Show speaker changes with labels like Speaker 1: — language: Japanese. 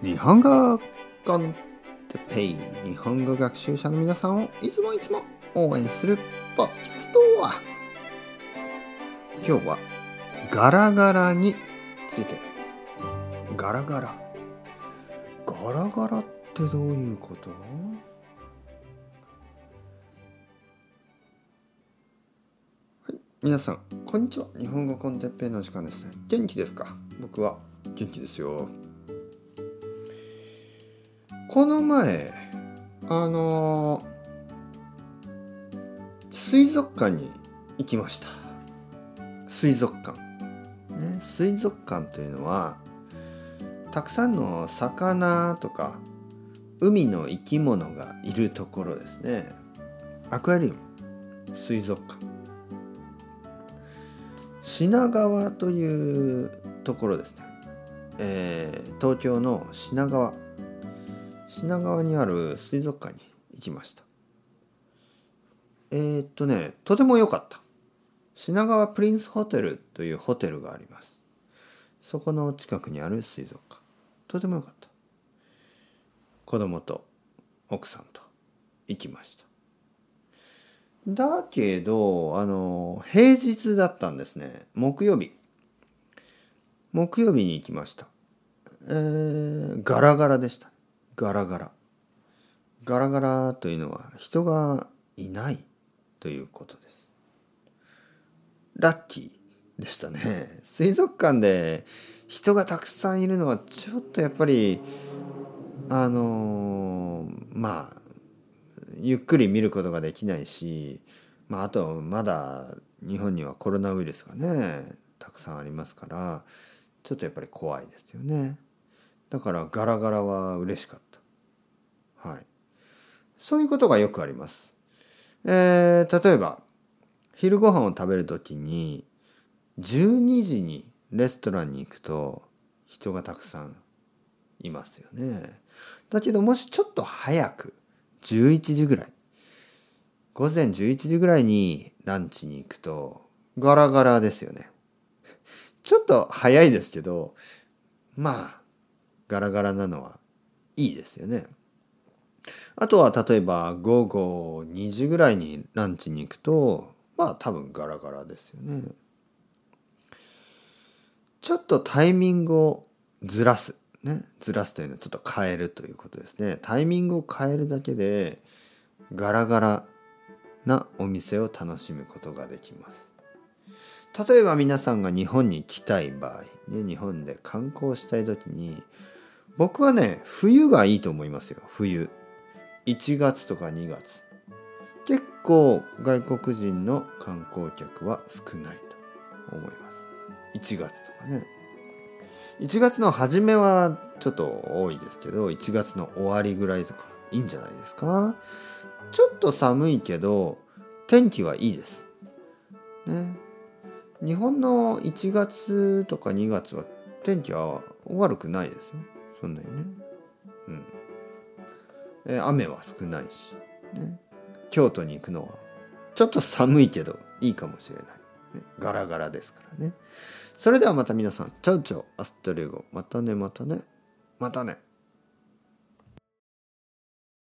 Speaker 1: 日本語コンテペイ日本語学習者の皆さんをいつもいつも応援するポッキャストは。今日はガラガラについて。ガラガラ。ガラガラってどういうこと？はい皆さんこんにちは。日本語コンテッペイの時間です元気ですか？僕は元気ですよ。この前あの水族館に行きました。水族館、ね、水族館というのはたくさんの魚とか海の生き物がいるところですね。アクアリウム。水族館。品川というところですね、えー、東京の品川。品川にある水族館に行きました。えー、っとねとても良かった。品川プリンスホテルというホテルがあります。そこの近くにある水族館。とても良かった。子供と奥さんと行きました。だけどあの平日だったんですね。木曜日。木曜日に行きました。えー、ガラガラでしたガラガラ。ガラガラというのは人がいないということです。ラッキーでしたね。水族館で人がたくさんいるのはちょっとやっぱりあのー、まあゆっくり見ることができないし、まあ、あとまだ日本にはコロナウイルスがねたくさんありますからちょっとやっぱり怖いですよね。だからガラガラは嬉しかったはい。そういうことがよくあります。えー、例えば昼ご飯を食べる時に12時にレストランに行くと人がたくさんいますよね。だけどもしちょっと早く11時ぐらい午前11時ぐらいにランチに行くとガラガラですよね。ちょっと早いですけどまあガラガラなのはいいですよね。あとは例えば午後2時ぐらいにランチに行くとまあ多分ガラガラですよね。ちょっとタイミングをずらす。ね、ずらすというのはちょっと変えるということですね。タイミングを変えるだけでガラガラなお店を楽しむことができます。例えば皆さんが日本に来たい場合、ね、日本で観光したい時に僕はね冬がいいと思いますよ。冬。1月とか2月結構外国人の観光客は少ないと思います1月とかね1月の初めはちょっと多いですけど1月の終わりぐらいとかいいんじゃないですか？ちょっと寒いけど天気はいいです。ね。日本の1月とか2月は天気は悪くないですよ。そんなにね。うん。雨は少ないし、ね。京都に行くのはちょっと寒いけどいいかもしれない。ね、ガラガラですからね。それではまた皆さん、チャウチャウ、アストレゴ、またねまたね、またね。